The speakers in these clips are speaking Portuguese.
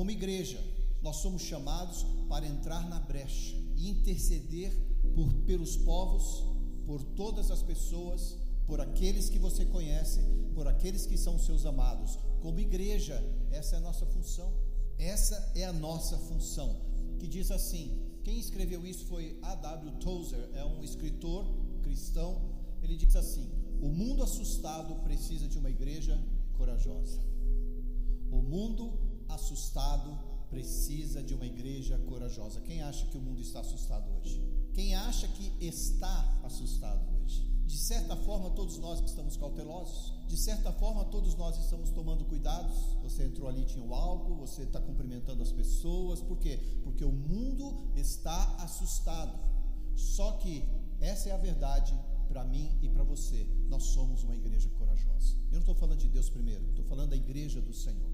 Como igreja, nós somos chamados para entrar na brecha e interceder por, pelos povos, por todas as pessoas, por aqueles que você conhece, por aqueles que são seus amados. Como igreja, essa é a nossa função. Essa é a nossa função. Que diz assim: quem escreveu isso foi A.W. Tozer, é um escritor cristão. Ele diz assim: O mundo assustado precisa de uma igreja corajosa. O mundo assustado precisa de uma igreja corajosa. Quem acha que o mundo está assustado hoje? Quem acha que está assustado hoje? De certa forma, todos nós estamos cautelosos. De certa forma, todos nós estamos tomando cuidados. Você entrou ali, tinha o álcool, você está cumprimentando as pessoas. Por quê? Porque o mundo está assustado. Só que essa é a verdade para mim e para você. Nós somos uma igreja corajosa. Eu não estou falando de Deus primeiro, estou falando da igreja do Senhor.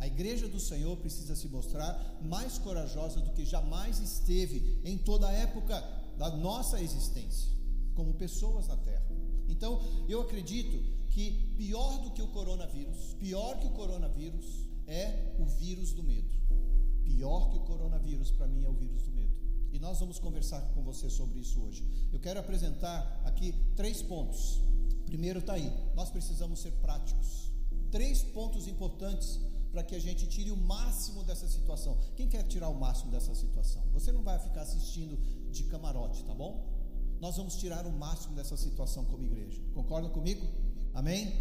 A igreja do Senhor precisa se mostrar mais corajosa do que jamais esteve em toda a época da nossa existência, como pessoas na terra. Então, eu acredito que pior do que o coronavírus, pior que o coronavírus, é o vírus do medo. Pior que o coronavírus, para mim, é o vírus do medo. E nós vamos conversar com você sobre isso hoje. Eu quero apresentar aqui três pontos. Primeiro está aí, nós precisamos ser práticos. Três pontos importantes para que a gente tire o máximo dessa situação. Quem quer tirar o máximo dessa situação? Você não vai ficar assistindo de camarote, tá bom? Nós vamos tirar o máximo dessa situação como igreja. Concorda comigo? Amém?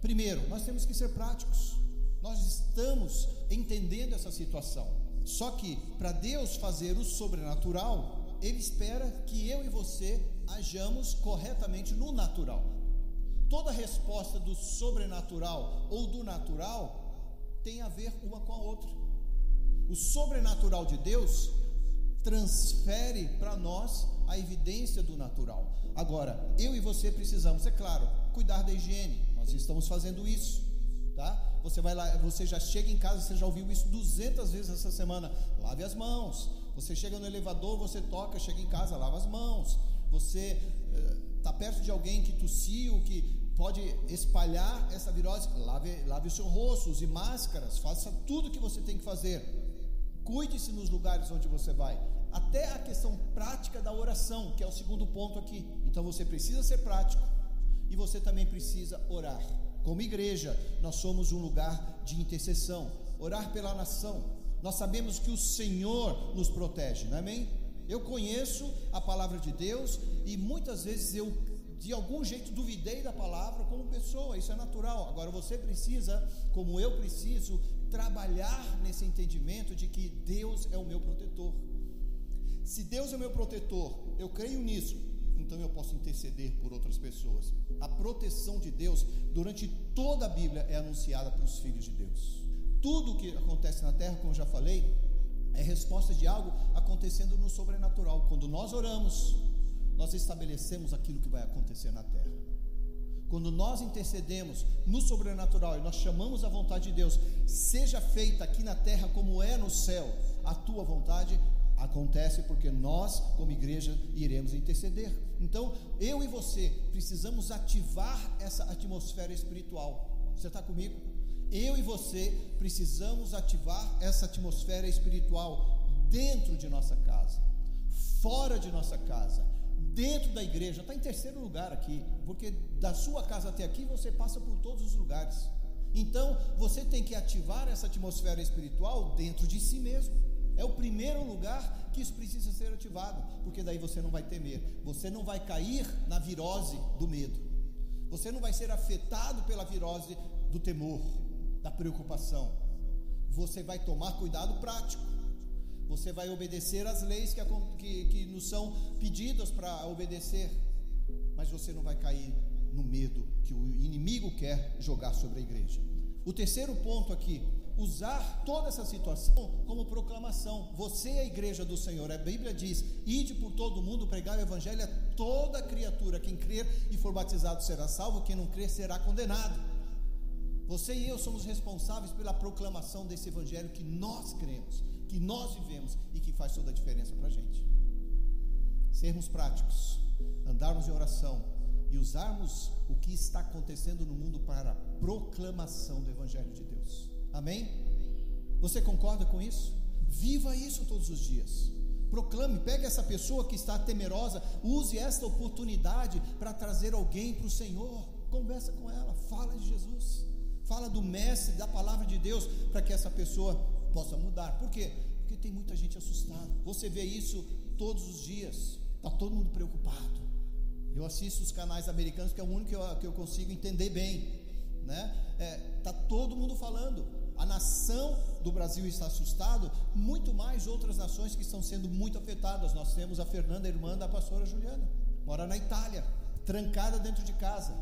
Primeiro, nós temos que ser práticos. Nós estamos entendendo essa situação. Só que para Deus fazer o sobrenatural, Ele espera que eu e você ajamos corretamente no natural. Toda resposta do sobrenatural ou do natural tem a ver uma com a outra. O sobrenatural de Deus transfere para nós a evidência do natural. Agora, eu e você precisamos, é claro, cuidar da higiene. Nós estamos fazendo isso, tá? Você vai lá, você já chega em casa, você já ouviu isso 200 vezes essa semana. Lave as mãos. Você chega no elevador, você toca, chega em casa, lava as mãos. Você está eh, perto de alguém que tossiu, que pode espalhar essa virose, lave, lave o seu rosto, use máscaras, faça tudo o que você tem que fazer. Cuide-se nos lugares onde você vai. Até a questão prática da oração, que é o segundo ponto aqui. Então você precisa ser prático e você também precisa orar. Como igreja, nós somos um lugar de intercessão, orar pela nação. Nós sabemos que o Senhor nos protege, não é amém? Eu conheço a palavra de Deus e muitas vezes eu de algum jeito duvidei da palavra como pessoa, isso é natural. Agora você precisa, como eu preciso, trabalhar nesse entendimento de que Deus é o meu protetor. Se Deus é o meu protetor, eu creio nisso, então eu posso interceder por outras pessoas. A proteção de Deus durante toda a Bíblia é anunciada para os filhos de Deus. Tudo o que acontece na terra, como já falei, é resposta de algo acontecendo no sobrenatural. Quando nós oramos, nós estabelecemos aquilo que vai acontecer na terra. Quando nós intercedemos no sobrenatural e nós chamamos a vontade de Deus, seja feita aqui na terra como é no céu, a tua vontade acontece porque nós, como igreja, iremos interceder. Então, eu e você precisamos ativar essa atmosfera espiritual. Você está comigo? Eu e você precisamos ativar essa atmosfera espiritual dentro de nossa casa, fora de nossa casa dentro da igreja, está em terceiro lugar aqui, porque da sua casa até aqui você passa por todos os lugares. Então você tem que ativar essa atmosfera espiritual dentro de si mesmo. É o primeiro lugar que isso precisa ser ativado, porque daí você não vai temer, você não vai cair na virose do medo, você não vai ser afetado pela virose do temor, da preocupação. Você vai tomar cuidado prático. Você vai obedecer às leis que, que, que nos são pedidas para obedecer, mas você não vai cair no medo que o inimigo quer jogar sobre a igreja. O terceiro ponto aqui, usar toda essa situação como proclamação. Você é a igreja do Senhor. A Bíblia diz: "Ide por todo o mundo pregar o evangelho a toda criatura. Quem crer e for batizado será salvo, quem não crer será condenado." Você e eu somos responsáveis pela proclamação desse evangelho que nós cremos que nós vivemos e que faz toda a diferença para a gente. Sermos práticos, andarmos em oração e usarmos o que está acontecendo no mundo para a proclamação do Evangelho de Deus. Amém? Você concorda com isso? Viva isso todos os dias. Proclame, pegue essa pessoa que está temerosa, use esta oportunidade para trazer alguém para o Senhor. Conversa com ela, fala de Jesus, fala do Mestre, da palavra de Deus, para que essa pessoa possa mudar. Por quê? Porque tem muita gente assustada. Você vê isso todos os dias. Está todo mundo preocupado. Eu assisto os canais americanos, que é o único que eu, que eu consigo entender bem. Né? É, tá todo mundo falando. A nação do Brasil está assustado, muito mais outras nações que estão sendo muito afetadas. Nós temos a Fernanda, irmã da pastora Juliana, mora na Itália, trancada dentro de casa,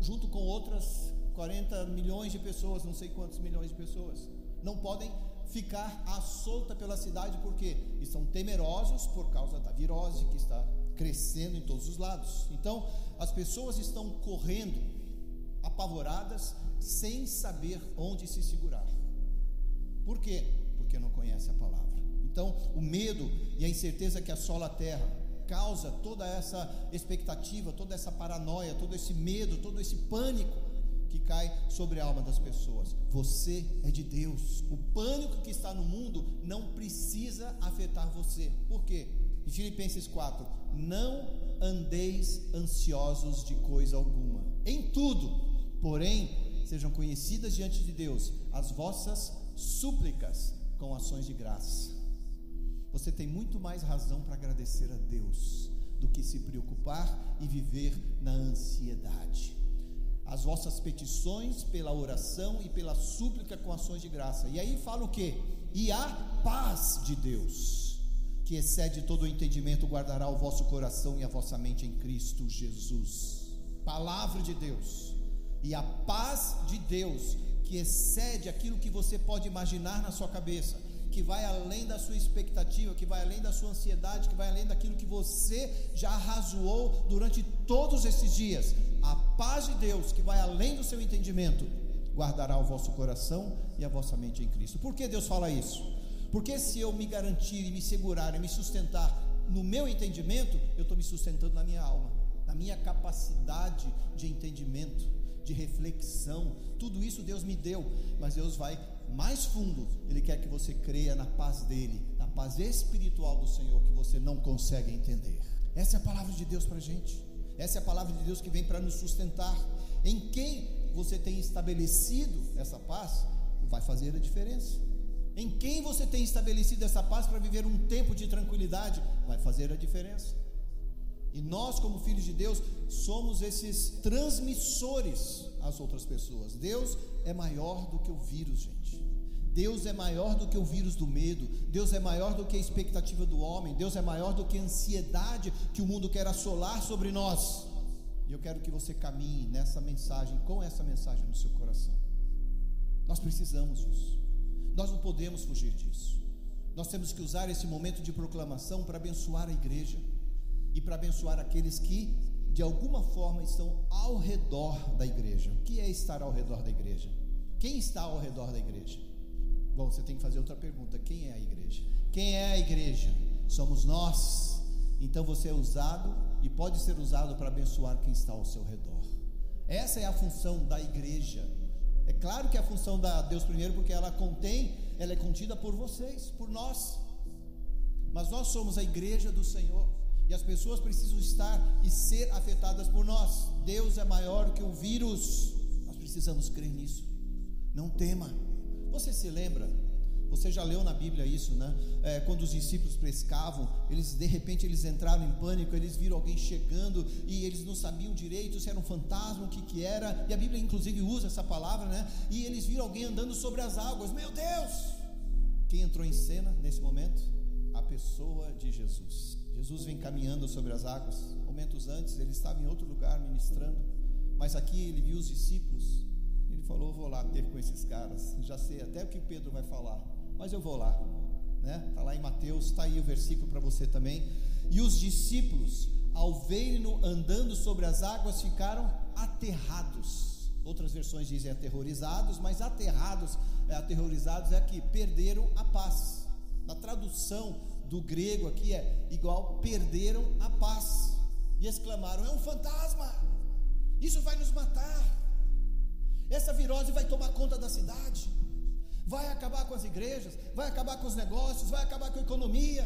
junto com outras 40 milhões de pessoas, não sei quantos milhões de pessoas. Não podem ficar à solta pela cidade porque estão temerosos por causa da virose que está crescendo em todos os lados. Então, as pessoas estão correndo apavoradas, sem saber onde se segurar. Por quê? Porque não conhece a palavra. Então, o medo e a incerteza que assola a terra causa toda essa expectativa, toda essa paranoia, todo esse medo, todo esse pânico que cai sobre a alma das pessoas. Você é de Deus. O pânico que está no mundo não precisa afetar você. Por quê? Em Filipenses 4: Não andeis ansiosos de coisa alguma. Em tudo, porém, sejam conhecidas diante de Deus as vossas súplicas com ações de graça. Você tem muito mais razão para agradecer a Deus do que se preocupar e viver na ansiedade as vossas petições pela oração e pela súplica com ações de graça. E aí fala o que? E a paz de Deus, que excede todo o entendimento, guardará o vosso coração e a vossa mente em Cristo Jesus. Palavra de Deus. E a paz de Deus, que excede aquilo que você pode imaginar na sua cabeça, que vai além da sua expectativa, que vai além da sua ansiedade, que vai além daquilo que você já razoou durante todos esses dias a paz de Deus, que vai além do seu entendimento, guardará o vosso coração e a vossa mente em Cristo. Por que Deus fala isso? Porque se eu me garantir e me segurar e me sustentar no meu entendimento, eu estou me sustentando na minha alma, na minha capacidade de entendimento, de reflexão. Tudo isso Deus me deu, mas Deus vai mais fundo. Ele quer que você creia na paz dele, na paz espiritual do Senhor que você não consegue entender. Essa é a palavra de Deus para a gente. Essa é a palavra de Deus que vem para nos sustentar. Em quem você tem estabelecido essa paz, vai fazer a diferença. Em quem você tem estabelecido essa paz para viver um tempo de tranquilidade, vai fazer a diferença. E nós, como filhos de Deus, somos esses transmissores às outras pessoas. Deus é maior do que o vírus, gente. Deus é maior do que o vírus do medo, Deus é maior do que a expectativa do homem, Deus é maior do que a ansiedade que o mundo quer assolar sobre nós. E eu quero que você caminhe nessa mensagem, com essa mensagem no seu coração. Nós precisamos disso, nós não podemos fugir disso. Nós temos que usar esse momento de proclamação para abençoar a igreja e para abençoar aqueles que, de alguma forma, estão ao redor da igreja. O que é estar ao redor da igreja? Quem está ao redor da igreja? Bom, você tem que fazer outra pergunta: quem é a igreja? Quem é a igreja? Somos nós. Então você é usado e pode ser usado para abençoar quem está ao seu redor. Essa é a função da igreja. É claro que é a função da Deus primeiro, porque ela contém, ela é contida por vocês, por nós. Mas nós somos a igreja do Senhor. E as pessoas precisam estar e ser afetadas por nós. Deus é maior que o vírus. Nós precisamos crer nisso. Não tema. Você se lembra? Você já leu na Bíblia isso, né? É, quando os discípulos pescavam, eles de repente eles entraram em pânico, eles viram alguém chegando e eles não sabiam direito se era um fantasma, o que que era. E a Bíblia inclusive usa essa palavra, né? E eles viram alguém andando sobre as águas. Meu Deus! Quem entrou em cena nesse momento? A pessoa de Jesus. Jesus vem caminhando sobre as águas. Momentos antes ele estava em outro lugar ministrando, mas aqui ele viu os discípulos ele falou: Vou lá ter com esses caras. Já sei até o que Pedro vai falar, mas eu vou lá. Né? Está lá em Mateus, está aí o versículo para você também. E os discípulos, ao verem-no andando sobre as águas, ficaram aterrados. Outras versões dizem aterrorizados, mas aterrados, é, aterrorizados é que perderam a paz. Na tradução do grego aqui é igual perderam a paz. E exclamaram: É um fantasma! Isso vai nos matar! Essa virose vai tomar conta da cidade, vai acabar com as igrejas, vai acabar com os negócios, vai acabar com a economia.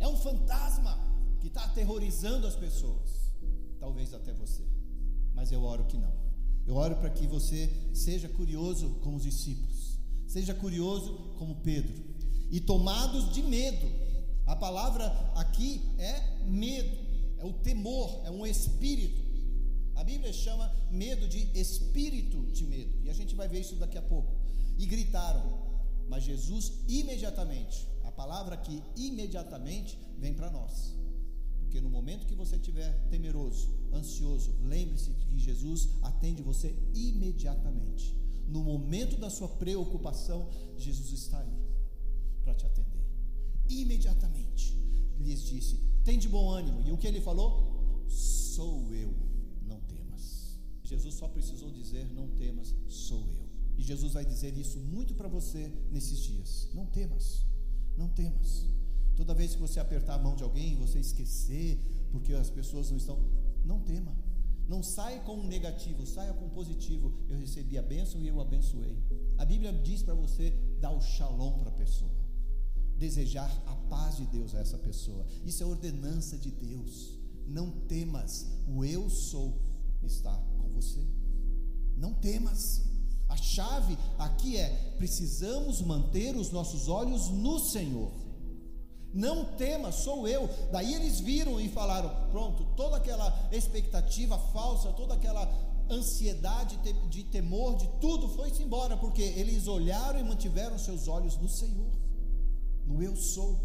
É um fantasma que está aterrorizando as pessoas, talvez até você, mas eu oro que não. Eu oro para que você seja curioso como os discípulos, seja curioso como Pedro, e tomados de medo. A palavra aqui é medo, é o temor, é um espírito. A Bíblia chama medo de espírito de medo, e a gente vai ver isso daqui a pouco. E gritaram, mas Jesus imediatamente, a palavra aqui imediatamente vem para nós. Porque no momento que você estiver temeroso, ansioso, lembre-se que Jesus atende você imediatamente. No momento da sua preocupação, Jesus está aí para te atender. Imediatamente lhes disse: Tem de bom ânimo. E o que ele falou? Sou eu Jesus só precisou dizer: Não temas, sou eu. E Jesus vai dizer isso muito para você nesses dias: Não temas, não temas. Toda vez que você apertar a mão de alguém, você esquecer, porque as pessoas não estão, não tema. Não saia com um negativo, saia com um positivo. Eu recebi a bênção e eu abençoei. A Bíblia diz para você dar o shalom para a pessoa, desejar a paz de Deus a essa pessoa. Isso é ordenança de Deus. Não temas, o eu sou está você. Não temas. A chave aqui é: precisamos manter os nossos olhos no Senhor. Não temas, sou eu. Daí eles viram e falaram: pronto, toda aquela expectativa falsa, toda aquela ansiedade de temor, de tudo foi-se embora, porque eles olharam e mantiveram seus olhos no Senhor, no eu sou,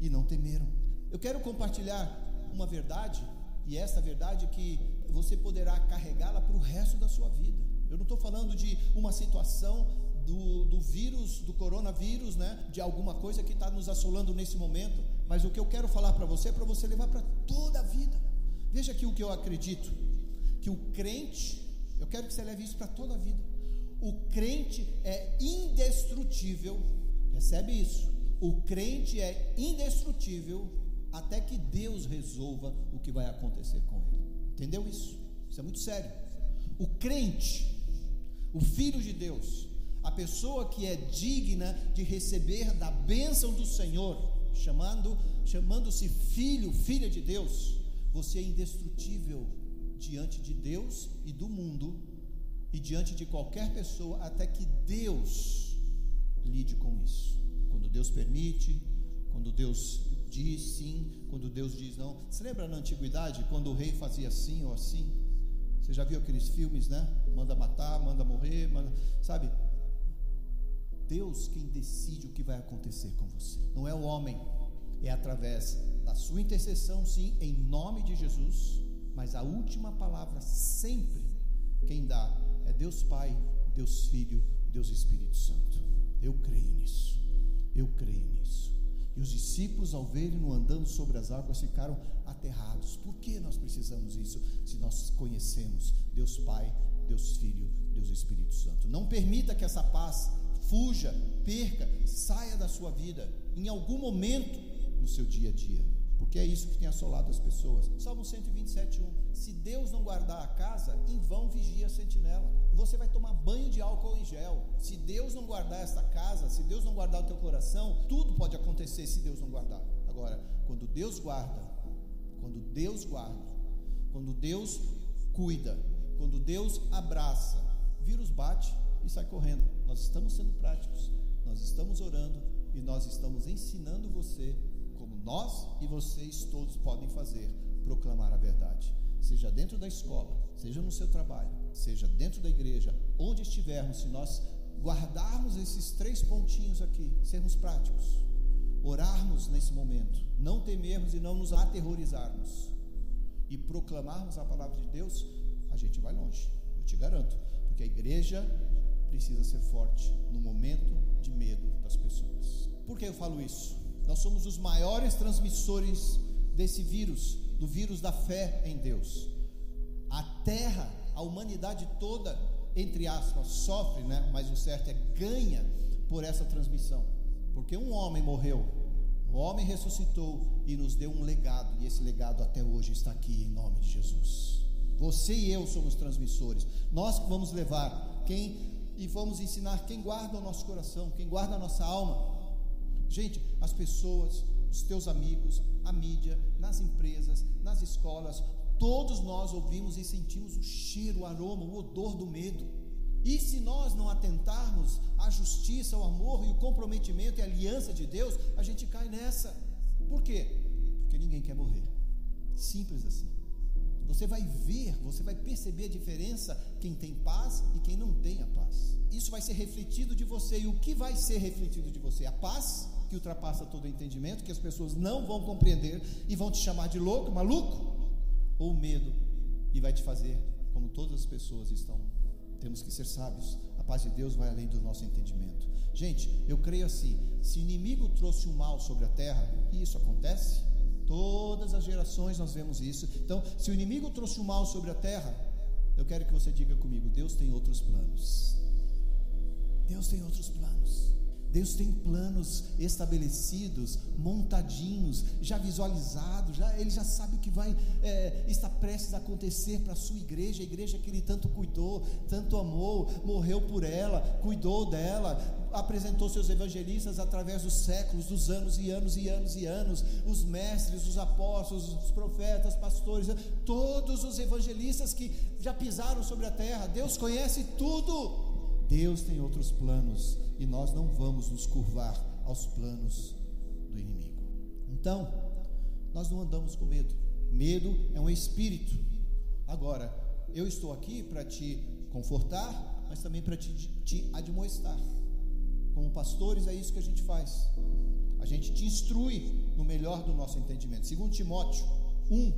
e não temeram. Eu quero compartilhar uma verdade, e essa verdade que você poderá carregá-la para o resto da sua vida. Eu não estou falando de uma situação do, do vírus, do coronavírus, né? De alguma coisa que está nos assolando nesse momento. Mas o que eu quero falar para você é para você levar para toda a vida. Veja aqui o que eu acredito: que o crente, eu quero que você leve isso para toda a vida. O crente é indestrutível, recebe isso. O crente é indestrutível até que Deus resolva o que vai acontecer com ele. Entendeu isso? Isso é muito sério. O crente, o filho de Deus, a pessoa que é digna de receber da bênção do Senhor, chamando, chamando-se filho, filha de Deus, você é indestrutível diante de Deus e do mundo e diante de qualquer pessoa até que Deus lide com isso. Quando Deus permite, quando Deus diz sim, quando Deus diz não. Você lembra na antiguidade, quando o rei fazia assim ou assim? Você já viu aqueles filmes, né? Manda matar, manda morrer, manda, sabe? Deus quem decide o que vai acontecer com você. Não é o homem. É através da sua intercessão, sim, em nome de Jesus, mas a última palavra sempre quem dá é Deus Pai, Deus Filho, Deus Espírito Santo. Eu creio nisso. Eu creio nisso. E os discípulos, ao verem-no andando sobre as águas, ficaram aterrados. Por que nós precisamos isso? Se nós conhecemos Deus Pai, Deus Filho, Deus Espírito Santo. Não permita que essa paz fuja, perca, saia da sua vida em algum momento no seu dia a dia porque é isso que tem assolado as pessoas. Salmo 127, 1. Se Deus não guardar a casa, em vão vigia a sentinela. Você vai tomar banho de álcool em gel. Se Deus não guardar esta casa, se Deus não guardar o teu coração, tudo pode acontecer se Deus não guardar. Agora, quando Deus guarda, quando Deus guarda, quando Deus cuida, quando Deus abraça, vírus bate e sai correndo. Nós estamos sendo práticos, nós estamos orando e nós estamos ensinando você nós e vocês todos podem fazer, proclamar a verdade. Seja dentro da escola, seja no seu trabalho, seja dentro da igreja, onde estivermos, se nós guardarmos esses três pontinhos aqui, sermos práticos, orarmos nesse momento, não temermos e não nos aterrorizarmos e proclamarmos a palavra de Deus, a gente vai longe, eu te garanto, porque a igreja precisa ser forte no momento de medo das pessoas. Por que eu falo isso? Nós somos os maiores transmissores desse vírus, do vírus da fé em Deus. A terra, a humanidade toda, entre aspas, sofre, né? mas o certo é ganha por essa transmissão. Porque um homem morreu, o homem ressuscitou e nos deu um legado, e esse legado até hoje está aqui em nome de Jesus. Você e eu somos transmissores. Nós que vamos levar quem e vamos ensinar quem guarda o nosso coração, quem guarda a nossa alma. Gente, as pessoas, os teus amigos, a mídia, nas empresas, nas escolas, todos nós ouvimos e sentimos o cheiro, o aroma, o odor do medo. E se nós não atentarmos à justiça, ao amor e o comprometimento e a aliança de Deus, a gente cai nessa. Por quê? Porque ninguém quer morrer. Simples assim. Você vai ver, você vai perceber a diferença quem tem paz e quem não tem a paz. Isso vai ser refletido de você. E o que vai ser refletido de você? A paz que ultrapassa todo entendimento, que as pessoas não vão compreender e vão te chamar de louco, maluco, ou medo e vai te fazer como todas as pessoas estão. Temos que ser sábios. A paz de Deus vai além do nosso entendimento. Gente, eu creio assim: se o inimigo trouxe o mal sobre a terra, e isso acontece, Todas as gerações nós vemos isso. Então, se o inimigo trouxe o mal sobre a terra, eu quero que você diga comigo: Deus tem outros planos. Deus tem outros planos. Deus tem planos estabelecidos, montadinhos, já visualizados, já, Ele já sabe o que vai é, estar prestes a acontecer para a sua igreja, a igreja que Ele tanto cuidou, tanto amou, morreu por ela, cuidou dela, apresentou seus evangelistas através dos séculos, dos anos e anos e anos e anos, os mestres, os apóstolos, os profetas, pastores, todos os evangelistas que já pisaram sobre a terra, Deus conhece tudo. Deus tem outros planos e nós não vamos nos curvar aos planos do inimigo. Então, nós não andamos com medo. Medo é um espírito. Agora, eu estou aqui para te confortar, mas também para te, te admoestar. Como pastores, é isso que a gente faz. A gente te instrui no melhor do nosso entendimento. Segundo Timóteo 1,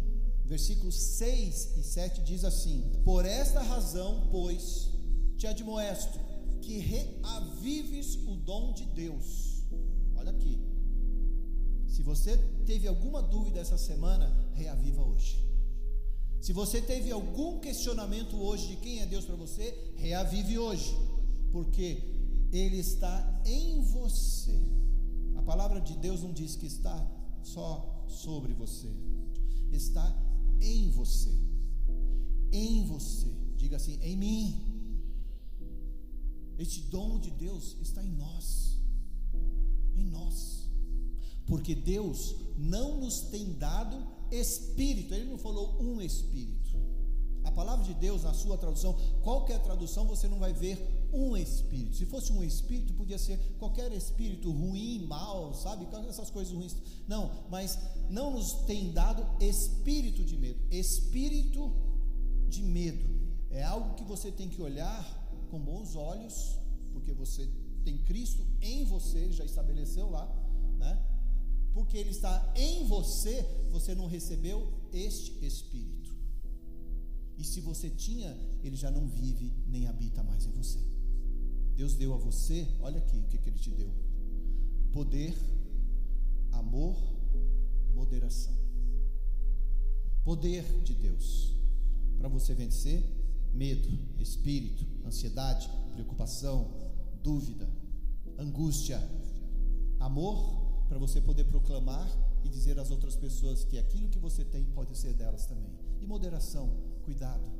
versículos 6 e 7 diz assim: Por esta razão, pois, te admoesto que reavives o dom de Deus. Olha aqui. Se você teve alguma dúvida essa semana, reaviva hoje. Se você teve algum questionamento hoje de quem é Deus para você, reavive hoje, porque Ele está em você. A palavra de Deus não diz que está só sobre você, está em você. Em você. Diga assim: em mim. Este dom de Deus está em nós. Em nós. Porque Deus não nos tem dado espírito, Ele não falou um espírito. A palavra de Deus, na sua tradução, qualquer tradução, você não vai ver um espírito. Se fosse um espírito, podia ser qualquer espírito ruim, mal, sabe? Essas coisas ruins. Não, mas não nos tem dado espírito de medo. Espírito de medo é algo que você tem que olhar com bons olhos, porque você tem Cristo em você, já estabeleceu lá, né? Porque ele está em você, você não recebeu este espírito. E se você tinha, ele já não vive nem habita mais em você. Deus deu a você, olha aqui o que, que ele te deu: poder, amor, moderação. Poder de Deus para você vencer medo, espírito, ansiedade, preocupação, dúvida, angústia, amor, para você poder proclamar e dizer às outras pessoas que aquilo que você tem pode ser delas também. E moderação, cuidado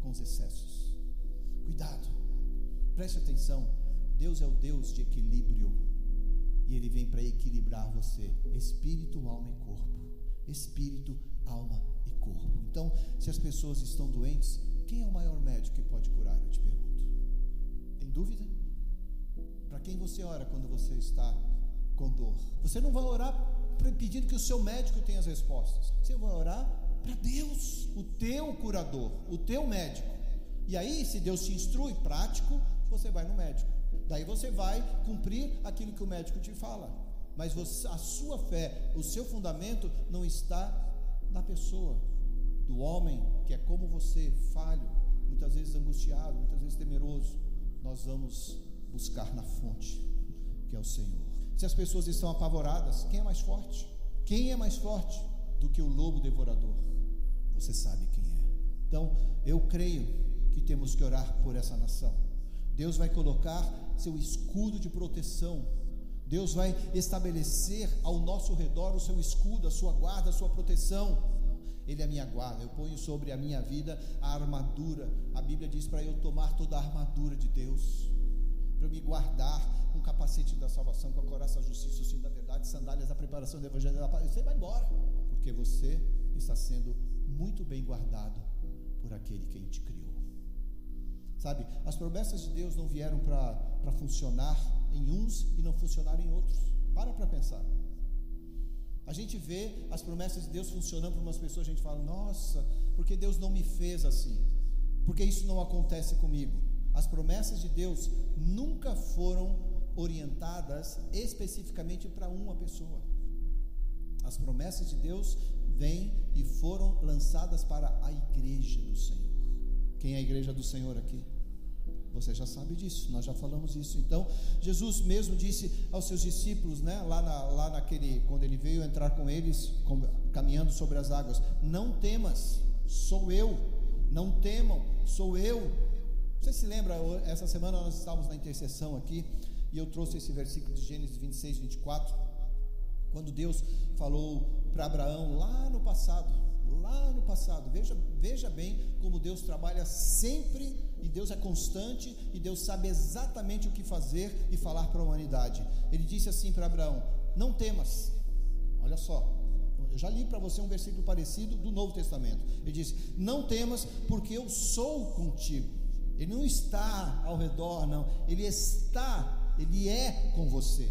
com os excessos. Cuidado. Preste atenção. Deus é o Deus de equilíbrio. E ele vem para equilibrar você, espírito, alma e corpo. Espírito, alma e corpo. Então, se as pessoas estão doentes, quem é o maior médico que pode curar? Eu te pergunto. Tem dúvida? Para quem você ora quando você está com dor? Você não vai orar pedindo que o seu médico tenha as respostas. Você vai orar para Deus, o teu curador, o teu médico. E aí, se Deus te instrui, prático, você vai no médico. Daí você vai cumprir aquilo que o médico te fala. Mas você, a sua fé, o seu fundamento não está na pessoa, do homem que é como você, falho, muitas vezes angustiado, muitas vezes temeroso, nós vamos buscar na fonte, que é o Senhor. Se as pessoas estão apavoradas, quem é mais forte? Quem é mais forte do que o lobo devorador? Você sabe quem é. Então, eu creio que temos que orar por essa nação. Deus vai colocar seu escudo de proteção. Deus vai estabelecer ao nosso redor o seu escudo, a sua guarda, a sua proteção. Ele é a minha guarda. Eu ponho sobre a minha vida a armadura. A Bíblia diz para eu tomar toda a armadura de Deus. para eu me guardar com o capacete da salvação, com a coraça da justiça, o cinto da verdade, sandálias da preparação do evangelho da paz. Você vai embora, porque você está sendo muito bem guardado por aquele que te criou. Sabe, as promessas de Deus não vieram para funcionar em uns e não funcionar em outros. Para para pensar. A gente vê as promessas de Deus funcionando para umas pessoas, a gente fala, nossa, porque Deus não me fez assim? Porque isso não acontece comigo? As promessas de Deus nunca foram orientadas especificamente para uma pessoa. As promessas de Deus vêm e foram lançadas para a igreja do Senhor. Quem é a igreja do Senhor aqui? Você já sabe disso, nós já falamos isso. Então, Jesus mesmo disse aos seus discípulos, né, lá, na, lá naquele, quando ele veio entrar com eles, com, caminhando sobre as águas: Não temas, sou eu. Não temam, sou eu. Você se lembra, essa semana nós estávamos na intercessão aqui, e eu trouxe esse versículo de Gênesis 26, 24, quando Deus falou para Abraão lá no passado, lá no passado, veja, veja bem como Deus trabalha sempre, e Deus é constante, e Deus sabe exatamente o que fazer e falar para a humanidade. Ele disse assim para Abraão: Não temas, olha só, eu já li para você um versículo parecido do Novo Testamento. Ele diz: Não temas, porque eu sou contigo. Ele não está ao redor, não. Ele está, ele é com você.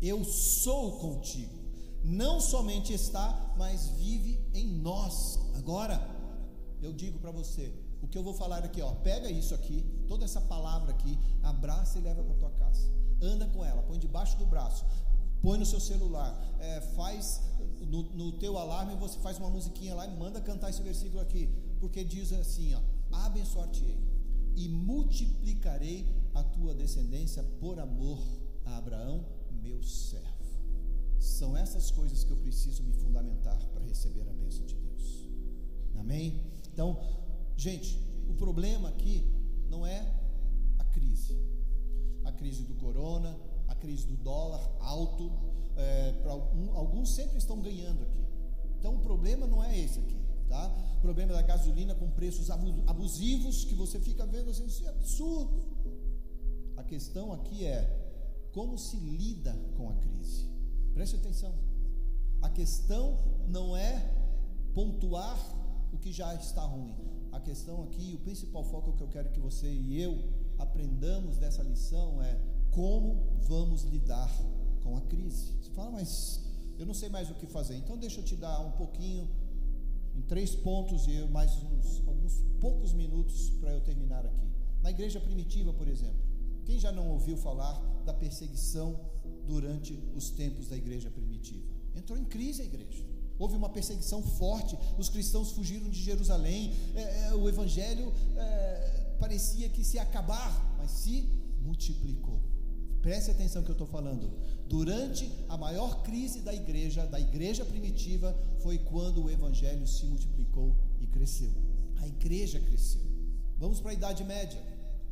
Eu sou contigo. Não somente está, mas vive em nós. Agora, eu digo para você, o que eu vou falar aqui, ó, pega isso aqui, toda essa palavra aqui, abraça e leva para tua casa. Anda com ela, põe debaixo do braço, põe no seu celular, é, faz no, no teu alarme, você faz uma musiquinha lá e manda cantar esse versículo aqui, porque diz assim, ó, abençoar-te-ei e multiplicarei a tua descendência por amor a Abraão, meu servo. São essas coisas que eu preciso me fundamentar para receber a bênção de Deus. Amém? Então, gente, o problema aqui não é a crise. A crise do corona, a crise do dólar alto. É, alguns sempre estão ganhando aqui. Então o problema não é esse aqui. Tá? O problema da gasolina com preços abusivos que você fica vendo assim, isso é absurdo. A questão aqui é como se lida com a crise. Preste atenção. A questão não é pontuar o que já está ruim. A questão aqui, o principal foco que eu quero que você e eu aprendamos dessa lição é como vamos lidar com a crise. Você fala, mas eu não sei mais o que fazer. Então deixa eu te dar um pouquinho em três pontos e mais uns alguns poucos minutos para eu terminar aqui. Na igreja primitiva, por exemplo, quem já não ouviu falar da perseguição durante os tempos da igreja primitiva? Entrou em crise a igreja. Houve uma perseguição forte, os cristãos fugiram de Jerusalém, é, é, o evangelho é, parecia que se acabar, mas se multiplicou. Preste atenção que eu estou falando. Durante a maior crise da igreja, da igreja primitiva, foi quando o evangelho se multiplicou e cresceu. A igreja cresceu. Vamos para a Idade Média.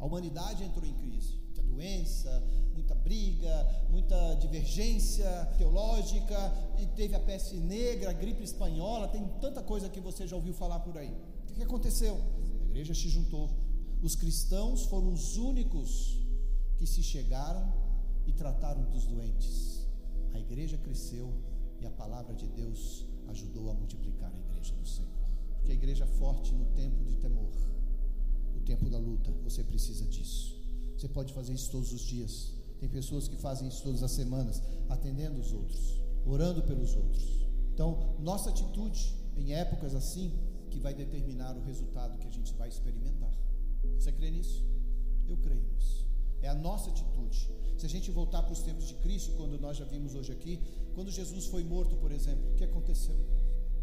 A humanidade entrou em crise. Muita doença, muita briga, muita divergência teológica, e teve a peste negra, a gripe espanhola, tem tanta coisa que você já ouviu falar por aí. O que aconteceu? A igreja se juntou. Os cristãos foram os únicos que se chegaram e trataram dos doentes. A igreja cresceu e a palavra de Deus ajudou a multiplicar a igreja do Senhor. Porque a igreja é forte no tempo de temor, no tempo da luta, você precisa disso. Você pode fazer isso todos os dias. Tem pessoas que fazem isso todas as semanas, atendendo os outros, orando pelos outros. Então, nossa atitude em épocas assim que vai determinar o resultado que a gente vai experimentar. Você crê nisso? Eu creio nisso. É a nossa atitude. Se a gente voltar para os tempos de Cristo, quando nós já vimos hoje aqui, quando Jesus foi morto, por exemplo, o que aconteceu?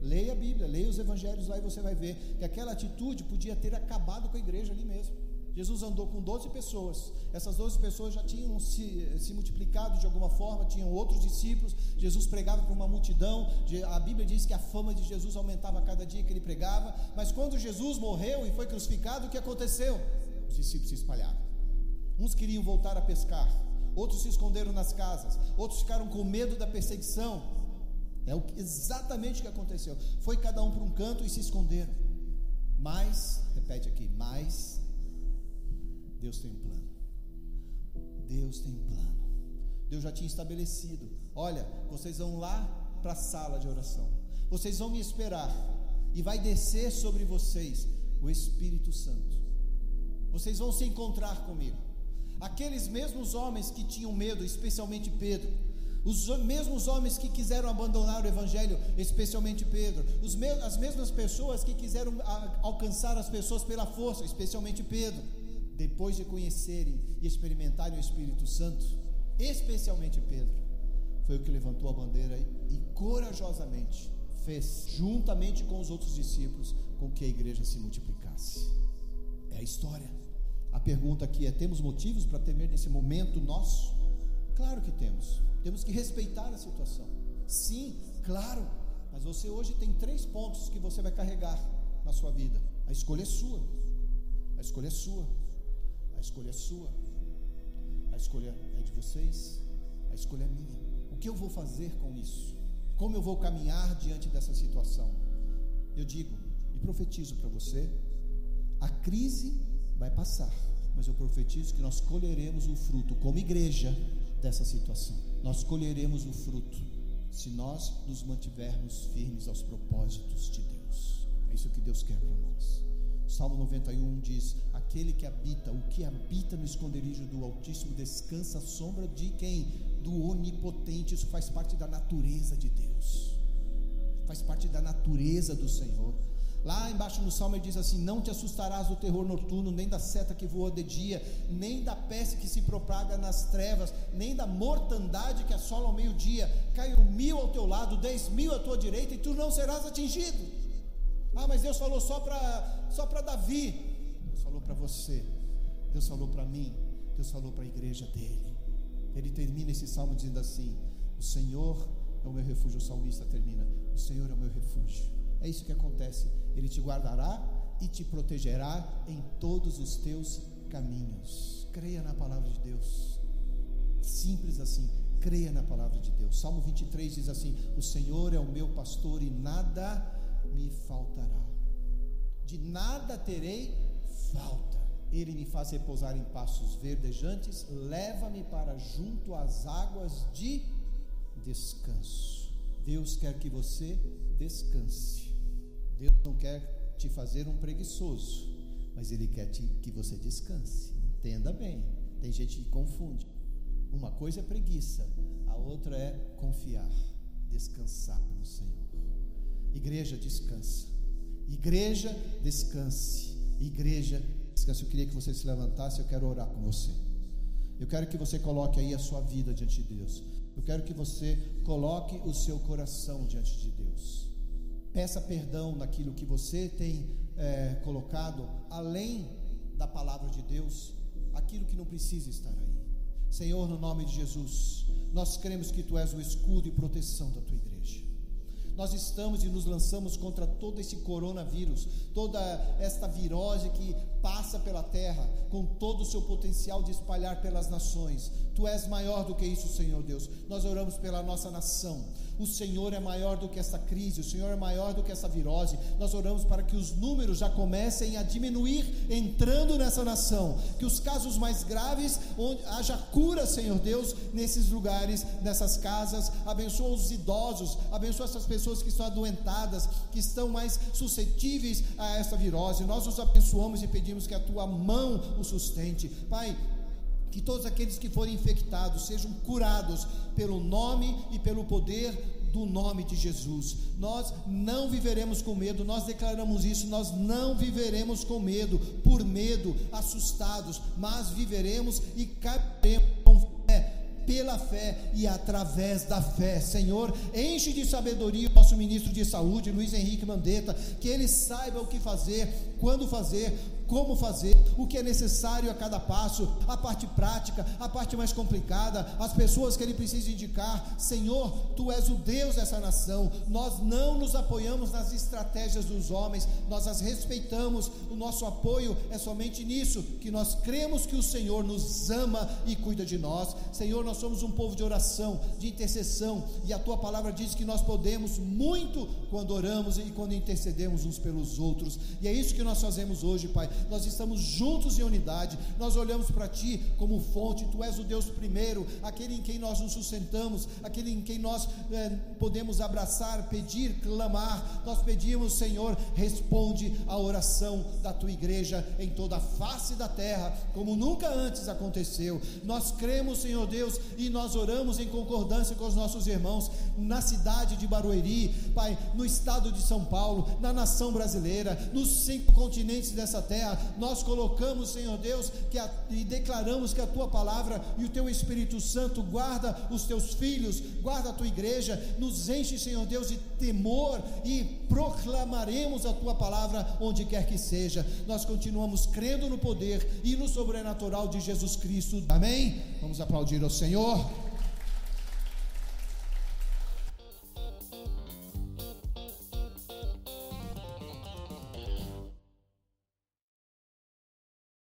Leia a Bíblia, leia os evangelhos lá e você vai ver que aquela atitude podia ter acabado com a igreja ali mesmo. Jesus andou com 12 pessoas, essas 12 pessoas já tinham se, se multiplicado de alguma forma, tinham outros discípulos. Jesus pregava para uma multidão, a Bíblia diz que a fama de Jesus aumentava a cada dia que ele pregava. Mas quando Jesus morreu e foi crucificado, o que aconteceu? Os discípulos se espalharam. Uns queriam voltar a pescar, outros se esconderam nas casas, outros ficaram com medo da perseguição. É exatamente o que aconteceu. Foi cada um para um canto e se esconderam. Mas, repete aqui, mas Deus tem um plano. Deus tem plano. Deus já tinha estabelecido. Olha, vocês vão lá para a sala de oração. Vocês vão me esperar e vai descer sobre vocês o Espírito Santo. Vocês vão se encontrar comigo. Aqueles mesmos homens que tinham medo, especialmente Pedro, os mesmos homens que quiseram abandonar o Evangelho, especialmente Pedro, me as mesmas pessoas que quiseram alcançar as pessoas pela força, especialmente Pedro, depois de conhecerem e experimentarem o Espírito Santo, especialmente Pedro, foi o que levantou a bandeira e corajosamente fez, juntamente com os outros discípulos, com que a igreja se multiplicasse. É a história. A pergunta aqui é: temos motivos para temer nesse momento nosso? Claro que temos. Temos que respeitar a situação. Sim, claro. Mas você hoje tem três pontos que você vai carregar na sua vida. A escolha é sua. A escolha é sua. A escolha é sua. A escolha é de vocês. A escolha é minha. O que eu vou fazer com isso? Como eu vou caminhar diante dessa situação? Eu digo e profetizo para você: a crise vai passar, mas eu profetizo que nós colheremos o fruto como igreja dessa situação. Nós colheremos o fruto se nós nos mantivermos firmes aos propósitos de Deus. É isso que Deus quer para nós. Salmo 91 diz: Aquele que habita, o que habita no esconderijo do Altíssimo, descansa à sombra de quem? Do Onipotente. Isso faz parte da natureza de Deus, faz parte da natureza do Senhor. Lá embaixo no salmo ele diz assim: Não te assustarás do terror noturno, nem da seta que voa de dia, nem da peste que se propaga nas trevas, nem da mortandade que assola ao meio-dia. Caiu mil ao teu lado, dez mil à tua direita, e tu não serás atingido. Ah, mas Deus falou só para só Davi. Deus falou para você. Deus falou para mim. Deus falou para a igreja dele. Ele termina esse salmo dizendo assim: O Senhor é o meu refúgio. O salmista termina: O Senhor é o meu refúgio. É isso que acontece. Ele te guardará e te protegerá em todos os teus caminhos. Creia na palavra de Deus. Simples assim. Creia na palavra de Deus. Salmo 23 diz assim: O Senhor é o meu pastor e nada me faltará. De nada terei falta. Ele me faz repousar em passos verdejantes, leva-me para junto às águas de descanso. Deus quer que você descanse. Deus não quer te fazer um preguiçoso, mas Ele quer te, que você descanse. Entenda bem. Tem gente que confunde. Uma coisa é preguiça, a outra é confiar, descansar no Senhor. Igreja, descansa. Igreja, descanse. Igreja, descanse. Eu queria que você se levantasse, eu quero orar com você. Eu quero que você coloque aí a sua vida diante de Deus. Eu quero que você coloque o seu coração diante de Deus. Peça perdão naquilo que você tem é, colocado além da palavra de Deus, aquilo que não precisa estar aí. Senhor, no nome de Jesus, nós cremos que Tu és o escudo e proteção da Tua igreja. Nós estamos e nos lançamos contra todo esse coronavírus, toda esta virose que passa pela terra, com todo o seu potencial de espalhar pelas nações. Tu és maior do que isso, Senhor Deus. Nós oramos pela nossa nação. O Senhor é maior do que essa crise, o Senhor é maior do que essa virose. Nós oramos para que os números já comecem a diminuir entrando nessa nação, que os casos mais graves, onde haja cura, Senhor Deus, nesses lugares, nessas casas. Abençoa os idosos, abençoa essas pessoas que estão adoentadas, que estão mais suscetíveis a essa virose. Nós os abençoamos e pedimos que a tua mão os sustente. Pai, que todos aqueles que forem infectados sejam curados pelo nome e pelo poder do nome de Jesus. Nós não viveremos com medo, nós declaramos isso, nós não viveremos com medo, por medo, assustados, mas viveremos e caberemos com fé pela fé e através da fé. Senhor, enche de sabedoria o nosso ministro de saúde, Luiz Henrique Mandetta, que ele saiba o que fazer, quando fazer, como fazer, o que é necessário a cada passo, a parte prática, a parte mais complicada, as pessoas que ele precisa indicar. Senhor, tu és o Deus dessa nação. Nós não nos apoiamos nas estratégias dos homens, nós as respeitamos. O nosso apoio é somente nisso, que nós cremos que o Senhor nos ama e cuida de nós. Senhor, nós somos um povo de oração, de intercessão, e a tua palavra diz que nós podemos muito quando oramos e quando intercedemos uns pelos outros. E é isso que nós fazemos hoje, Pai nós estamos juntos em unidade, nós olhamos para Ti como fonte, Tu és o Deus primeiro, aquele em quem nós nos sustentamos, aquele em quem nós é, podemos abraçar, pedir, clamar. Nós pedimos, Senhor, responde a oração da Tua igreja em toda a face da terra, como nunca antes aconteceu. Nós cremos, Senhor Deus, e nós oramos em concordância com os nossos irmãos na cidade de Barueri, Pai, no estado de São Paulo, na nação brasileira, nos cinco continentes dessa terra. Nós colocamos, Senhor Deus, que a, e declaramos que a tua palavra e o teu Espírito Santo guarda os teus filhos, guarda a tua igreja, nos enche, Senhor Deus, de temor e proclamaremos a tua palavra onde quer que seja. Nós continuamos crendo no poder e no sobrenatural de Jesus Cristo. Amém? Vamos aplaudir ao Senhor.